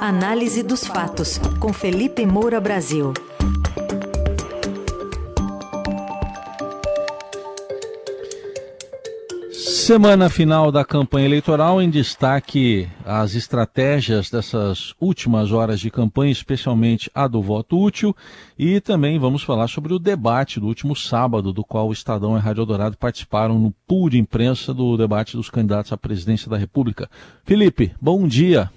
Análise dos fatos, com Felipe Moura Brasil. Semana final da campanha eleitoral, em destaque as estratégias dessas últimas horas de campanha, especialmente a do voto útil, e também vamos falar sobre o debate do último sábado, do qual o Estadão e a Rádio Dourado participaram no pool de imprensa do debate dos candidatos à presidência da República. Felipe, bom dia.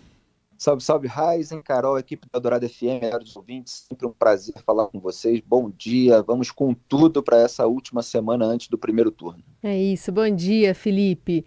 Salve, salve, Raizen, Carol, equipe da Dourada FM, melhores ouvintes, sempre um prazer falar com vocês. Bom dia, vamos com tudo para essa última semana antes do primeiro turno. É isso, bom dia, Felipe.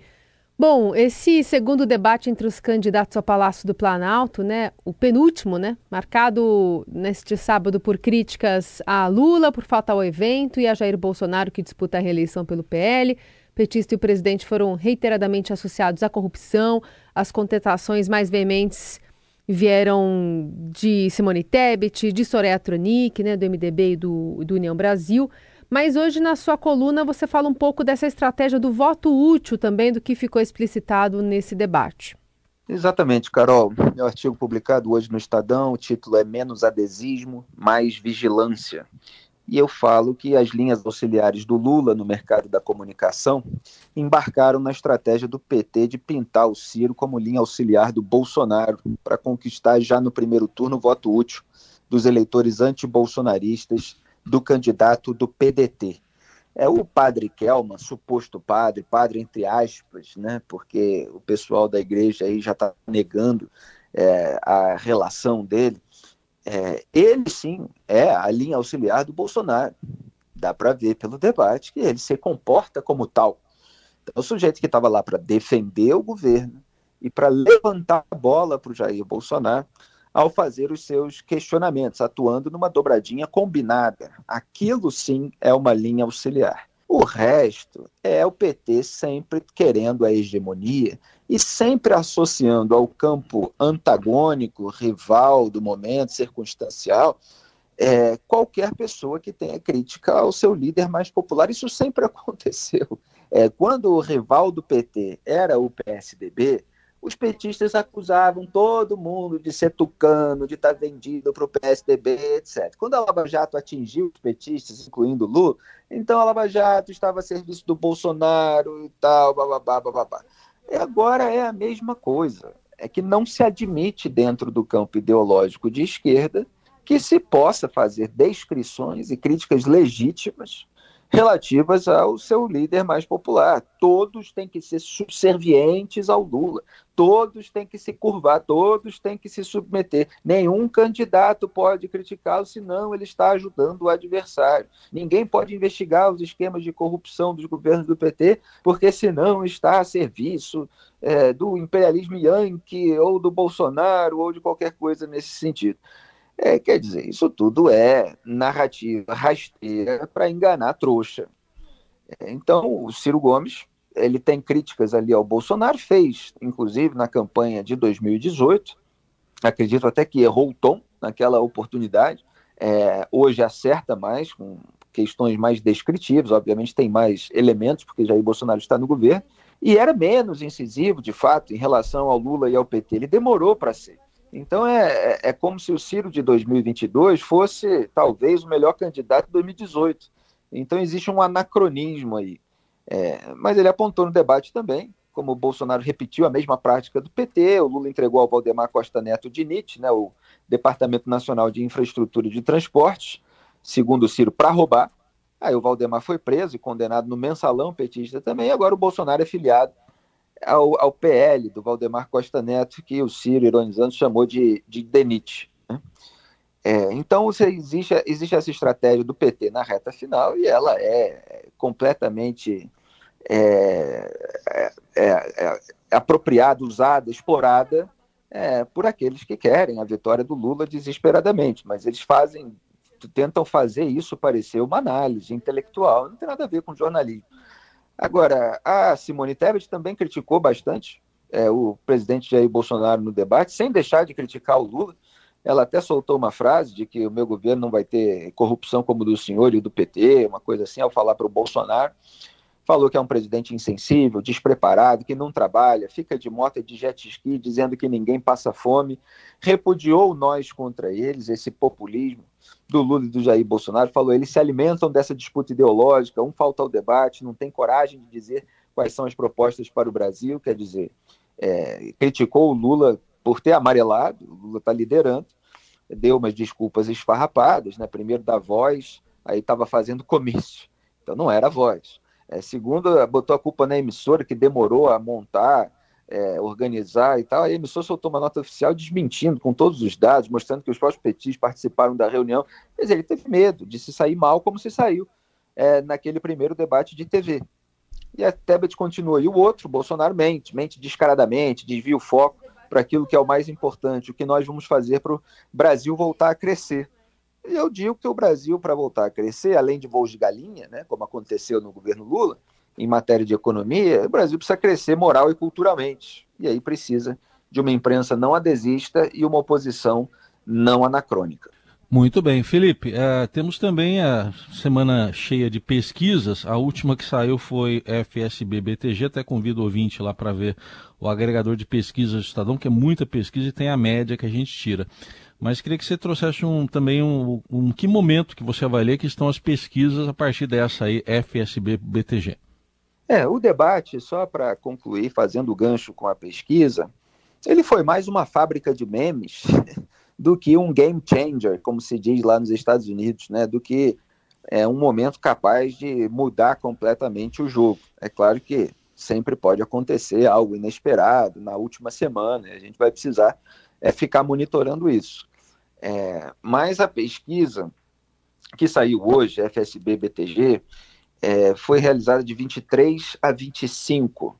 Bom, esse segundo debate entre os candidatos ao Palácio do Planalto, né, o penúltimo, né, marcado neste sábado por críticas a Lula por falta ao evento e a Jair Bolsonaro que disputa a reeleição pelo PL. Petista e o presidente foram reiteradamente associados à corrupção. As contestações mais veementes vieram de Simone Tebet, de Soraya Tronic, né, do MDB e do, do União Brasil. Mas hoje, na sua coluna, você fala um pouco dessa estratégia do voto útil também, do que ficou explicitado nesse debate. Exatamente, Carol. Meu artigo publicado hoje no Estadão, o título é Menos Adesismo, Mais Vigilância e eu falo que as linhas auxiliares do Lula no mercado da comunicação embarcaram na estratégia do PT de pintar o Ciro como linha auxiliar do Bolsonaro para conquistar já no primeiro turno o voto útil dos eleitores antibolsonaristas do candidato do PDT. É o padre Kelman, suposto padre, padre entre aspas, né, porque o pessoal da igreja aí já está negando é, a relação dele é, ele sim é a linha auxiliar do Bolsonaro. Dá para ver pelo debate que ele se comporta como tal. Então, o sujeito que estava lá para defender o governo e para levantar a bola para o Jair Bolsonaro ao fazer os seus questionamentos, atuando numa dobradinha combinada. Aquilo sim é uma linha auxiliar. O resto é o PT sempre querendo a hegemonia e sempre associando ao campo antagônico, rival do momento, circunstancial, é, qualquer pessoa que tenha crítica ao seu líder mais popular. Isso sempre aconteceu. É, quando o rival do PT era o PSDB, os petistas acusavam todo mundo de ser tucano, de estar vendido para o PSDB, etc. Quando a Lava Jato atingiu os petistas, incluindo Lula, então a Lava Jato estava a serviço do Bolsonaro e tal, bababá, bababá. E agora é a mesma coisa. É que não se admite dentro do campo ideológico de esquerda que se possa fazer descrições e críticas legítimas relativas ao seu líder mais popular. Todos têm que ser subservientes ao Lula, todos têm que se curvar, todos têm que se submeter. Nenhum candidato pode criticá-lo, senão ele está ajudando o adversário. Ninguém pode investigar os esquemas de corrupção dos governos do PT, porque senão está a serviço é, do imperialismo yankee, ou do Bolsonaro, ou de qualquer coisa nesse sentido. É, quer dizer, isso tudo é narrativa rasteira para enganar trouxa. É, então, o Ciro Gomes ele tem críticas ali ao Bolsonaro, fez, inclusive, na campanha de 2018. Acredito até que errou o tom naquela oportunidade. É, hoje acerta mais, com questões mais descritivas, obviamente tem mais elementos, porque Jair Bolsonaro está no governo, e era menos incisivo, de fato, em relação ao Lula e ao PT. Ele demorou para ser. Então é, é, é como se o Ciro de 2022 fosse talvez o melhor candidato de 2018. Então existe um anacronismo aí. É, mas ele apontou no debate também, como o Bolsonaro repetiu a mesma prática do PT, o Lula entregou ao Valdemar Costa Neto de NIT, né, o Departamento Nacional de Infraestrutura de Transportes, segundo o Ciro, para roubar. Aí o Valdemar foi preso e condenado no mensalão petista também, e agora o Bolsonaro é filiado ao, ao PL do Valdemar Costa Neto, que o Ciro, ironizando, chamou de, de DENIT. Né? É, então, você, existe, existe essa estratégia do PT na reta final e ela é completamente é, é, é, é apropriada, usada, explorada é, por aqueles que querem a vitória do Lula desesperadamente, mas eles fazem, tentam fazer isso parecer uma análise intelectual, não tem nada a ver com jornalismo. Agora, a Simone Tebet também criticou bastante é, o presidente Jair Bolsonaro no debate, sem deixar de criticar o Lula. Ela até soltou uma frase de que o meu governo não vai ter corrupção como do senhor e do PT, uma coisa assim, ao falar para o Bolsonaro. falou que é um presidente insensível, despreparado, que não trabalha, fica de moto e de jet ski dizendo que ninguém passa fome, repudiou nós contra eles, esse populismo do Lula e do Jair Bolsonaro, falou, eles se alimentam dessa disputa ideológica, um falta ao debate, não tem coragem de dizer quais são as propostas para o Brasil, quer dizer, é, criticou o Lula por ter amarelado, o Lula está liderando, deu umas desculpas esfarrapadas, né? primeiro da voz, aí estava fazendo comício, então não era voz. É, segundo, botou a culpa na emissora, que demorou a montar, é, organizar e tal. A emissora soltou uma nota oficial desmentindo com todos os dados, mostrando que os próprios petis participaram da reunião. Quer dizer, ele teve medo de se sair mal, como se saiu é, naquele primeiro debate de TV. E a Tebet continua. E o outro, Bolsonaro, mente, mente descaradamente, desvia o foco para aquilo que é o mais importante, o que nós vamos fazer para o Brasil voltar a crescer. E eu digo que o Brasil, para voltar a crescer, além de voos de galinha, né, como aconteceu no governo Lula, em matéria de economia, o Brasil precisa crescer moral e culturalmente. E aí precisa de uma imprensa não adesista e uma oposição não anacrônica. Muito bem, Felipe. Uh, temos também a semana cheia de pesquisas. A última que saiu foi FSB BTG. Até convido o ouvinte lá para ver o agregador de pesquisas do Estadão, que é muita pesquisa e tem a média que a gente tira. Mas queria que você trouxesse um, também um, um que momento que você avalia que estão as pesquisas a partir dessa aí, FSB BTG. É, o debate, só para concluir, fazendo gancho com a pesquisa, ele foi mais uma fábrica de memes do que um game changer, como se diz lá nos Estados Unidos, né? Do que é um momento capaz de mudar completamente o jogo. É claro que sempre pode acontecer algo inesperado na última semana, a gente vai precisar é, ficar monitorando isso. É, mas a pesquisa que saiu hoje, FSB BTG, é, foi realizada de 23 a 25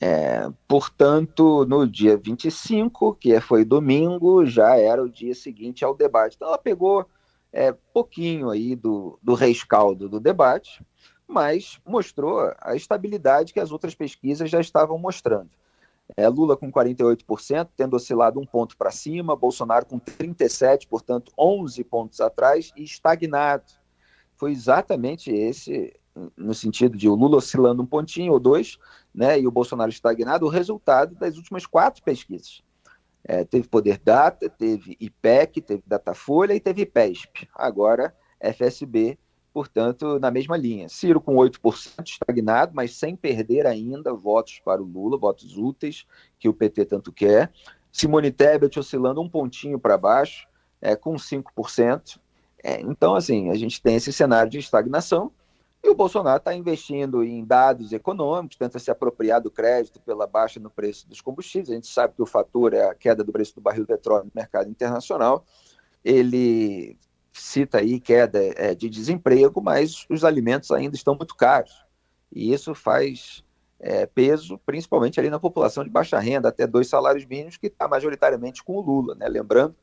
é, portanto, no dia 25, que foi domingo, já era o dia seguinte ao debate. Então, ela pegou é, pouquinho aí do, do rescaldo do debate, mas mostrou a estabilidade que as outras pesquisas já estavam mostrando. É, Lula com 48%, tendo oscilado um ponto para cima, Bolsonaro com 37%, portanto 11 pontos atrás e estagnado. Foi exatamente esse no sentido de o Lula oscilando um pontinho ou dois, né, e o Bolsonaro estagnado, o resultado das últimas quatro pesquisas. É, teve Poder Data, teve IPEC, teve Datafolha e teve IPESP. Agora, FSB, portanto, na mesma linha. Ciro com 8% estagnado, mas sem perder ainda votos para o Lula, votos úteis, que o PT tanto quer. Simone Tebet oscilando um pontinho para baixo, é, com 5%. É, então, assim, a gente tem esse cenário de estagnação, e o Bolsonaro está investindo em dados econômicos, tenta se apropriar do crédito pela baixa no preço dos combustíveis. A gente sabe que o fator é a queda do preço do barril de petróleo no mercado internacional. Ele cita aí queda é, de desemprego, mas os alimentos ainda estão muito caros. E isso faz é, peso, principalmente ali na população de baixa renda, até dois salários mínimos, que está majoritariamente com o Lula. Né? Lembrando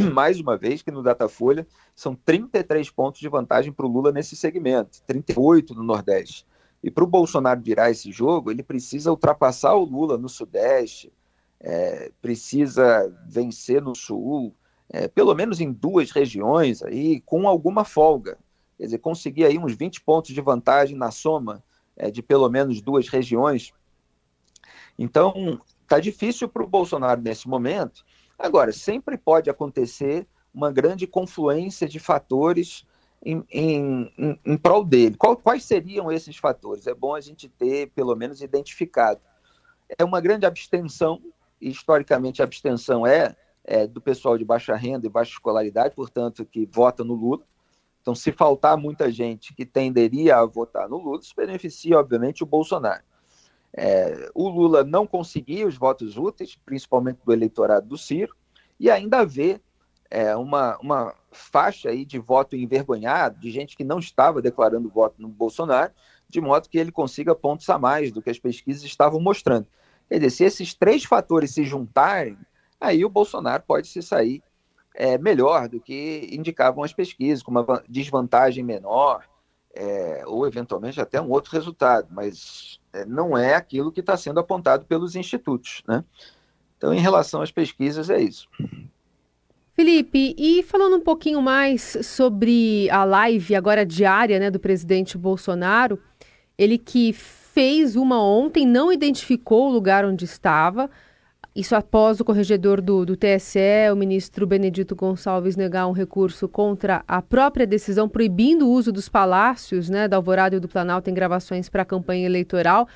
mais uma vez que no Datafolha são 33 pontos de vantagem para o Lula nesse segmento, 38 no Nordeste. E para o Bolsonaro virar esse jogo, ele precisa ultrapassar o Lula no Sudeste, é, precisa vencer no Sul, é, pelo menos em duas regiões aí, com alguma folga. Quer dizer, conseguir aí uns 20 pontos de vantagem na soma é, de pelo menos duas regiões. Então, está difícil para o Bolsonaro nesse momento, Agora, sempre pode acontecer uma grande confluência de fatores em, em, em, em prol dele. Qual, quais seriam esses fatores? É bom a gente ter, pelo menos, identificado. É uma grande abstenção, e historicamente a abstenção é, é do pessoal de baixa renda e baixa escolaridade, portanto, que vota no Lula. Então, se faltar muita gente que tenderia a votar no Lula, isso beneficia, obviamente, o Bolsonaro. É, o Lula não conseguia os votos úteis, principalmente do eleitorado do Ciro, e ainda vê é, uma, uma faixa aí de voto envergonhado, de gente que não estava declarando voto no Bolsonaro, de modo que ele consiga pontos a mais do que as pesquisas estavam mostrando. Quer dizer, se esses três fatores se juntarem, aí o Bolsonaro pode se sair é, melhor do que indicavam as pesquisas, com uma desvantagem menor, é, ou eventualmente até um outro resultado, mas não é aquilo que está sendo apontado pelos institutos. Né? Então, em relação às pesquisas, é isso. Felipe, e falando um pouquinho mais sobre a live agora diária né, do presidente Bolsonaro, Ele que fez uma ontem, não identificou o lugar onde estava. Isso após o corregedor do, do TSE, o ministro Benedito Gonçalves, negar um recurso contra a própria decisão proibindo o uso dos palácios, né, da Alvorada e do Planalto em gravações para a campanha eleitoral.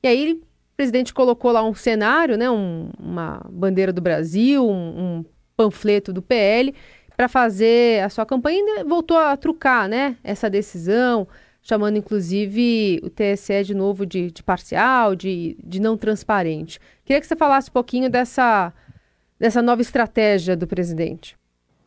E aí o presidente colocou lá um cenário, né, um, uma bandeira do Brasil, um, um panfleto do PL para fazer a sua campanha e voltou a trucar, né, essa decisão chamando inclusive o TSE de novo de, de parcial, de, de não transparente. Queria que você falasse um pouquinho dessa, dessa nova estratégia do presidente.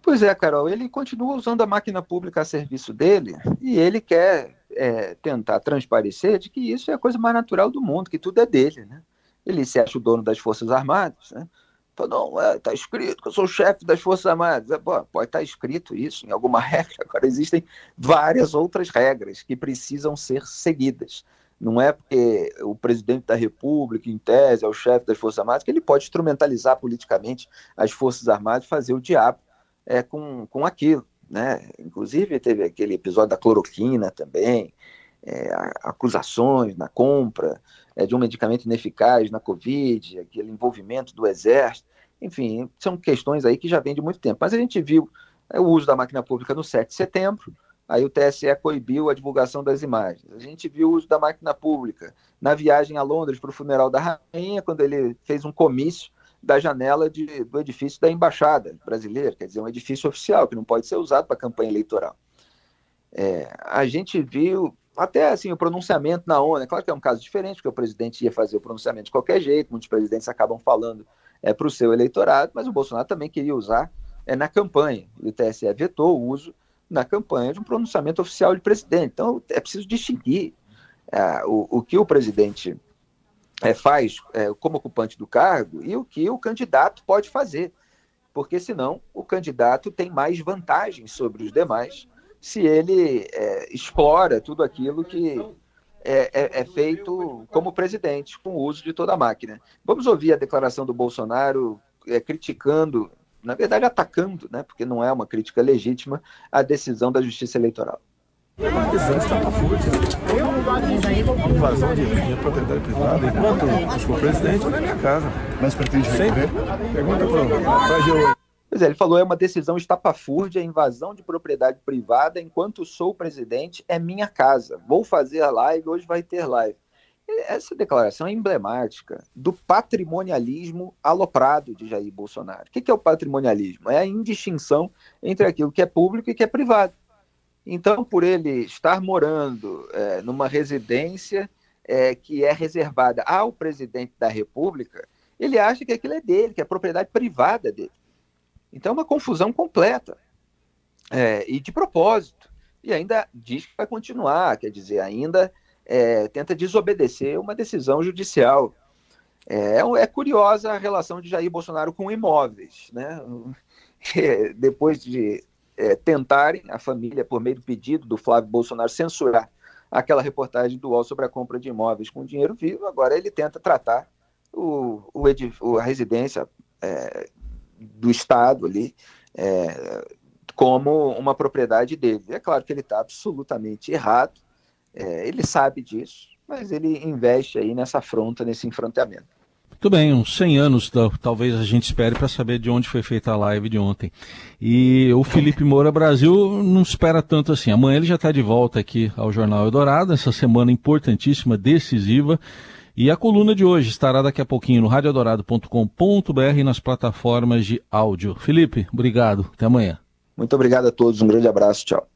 Pois é, Carol, ele continua usando a máquina pública a serviço dele e ele quer é, tentar transparecer de que isso é a coisa mais natural do mundo, que tudo é dele, né? Ele se acha o dono das Forças Armadas, né? Falou, não, é, tá escrito que eu sou chefe das Forças Armadas. É, pode estar tá escrito isso em alguma regra. Agora, existem várias outras regras que precisam ser seguidas. Não é porque o presidente da República, em tese, é o chefe das Forças Armadas, que ele pode instrumentalizar politicamente as Forças Armadas e fazer o diabo é, com, com aquilo. Né? Inclusive, teve aquele episódio da cloroquina também, é, acusações na compra é, de um medicamento ineficaz na Covid, aquele envolvimento do Exército, enfim, são questões aí que já vêm de muito tempo. Mas a gente viu é, o uso da máquina pública no 7 de setembro, aí o TSE coibiu a divulgação das imagens. A gente viu o uso da máquina pública na viagem a Londres para o funeral da rainha, quando ele fez um comício da janela de, do edifício da embaixada brasileira, quer dizer, um edifício oficial que não pode ser usado para campanha eleitoral. É, a gente viu até assim, o pronunciamento na ONU, é claro que é um caso diferente, porque o presidente ia fazer o pronunciamento de qualquer jeito, muitos presidentes acabam falando é, para o seu eleitorado, mas o Bolsonaro também queria usar é, na campanha, o TSE vetou o uso na campanha de um pronunciamento oficial de presidente. Então, é preciso distinguir é, o, o que o presidente é, faz é, como ocupante do cargo e o que o candidato pode fazer, porque senão o candidato tem mais vantagens sobre os demais se ele é, explora tudo aquilo que é, é, é, feito como presidente, com o uso de toda a máquina. Vamos ouvir a declaração do Bolsonaro é, criticando, na verdade atacando, né, porque não é uma crítica legítima, a decisão da Justiça Eleitoral. Invasão de minha propriedade privada enquanto eu for presidente na minha casa. Mas pretende Sempre. Pergunta para o Pois é, ele falou, é uma decisão estapafúrdia, invasão de propriedade privada, enquanto sou presidente, é minha casa. Vou fazer live, hoje vai ter live. Essa declaração é emblemática do patrimonialismo aloprado de Jair Bolsonaro. O que é o patrimonialismo? É a indistinção entre aquilo que é público e que é privado. Então, por ele estar morando é, numa residência é, que é reservada ao presidente da República, ele acha que aquilo é dele, que é propriedade privada dele. Então é uma confusão completa. É, e de propósito. E ainda diz que vai continuar, quer dizer, ainda é, tenta desobedecer uma decisão judicial. É, é, curiosa a relação de Jair Bolsonaro com imóveis. Né? Depois de é, tentarem, a família, por meio do pedido do Flávio Bolsonaro, censurar aquela reportagem do UOL sobre a compra de imóveis com dinheiro vivo, agora ele tenta tratar o, o a residência é, do Estado ali é, como uma propriedade dele. É claro que ele está absolutamente errado, é, ele sabe disso, mas ele investe aí nessa afronta, nesse enfrentamento. Muito bem, uns 100 anos talvez a gente espere para saber de onde foi feita a live de ontem. E o Felipe Moura Brasil não espera tanto assim. Amanhã ele já está de volta aqui ao Jornal Eldorado, essa semana importantíssima, decisiva. E a coluna de hoje estará daqui a pouquinho no radioadorado.com.br e nas plataformas de áudio. Felipe, obrigado. Até amanhã. Muito obrigado a todos. Um grande abraço. Tchau.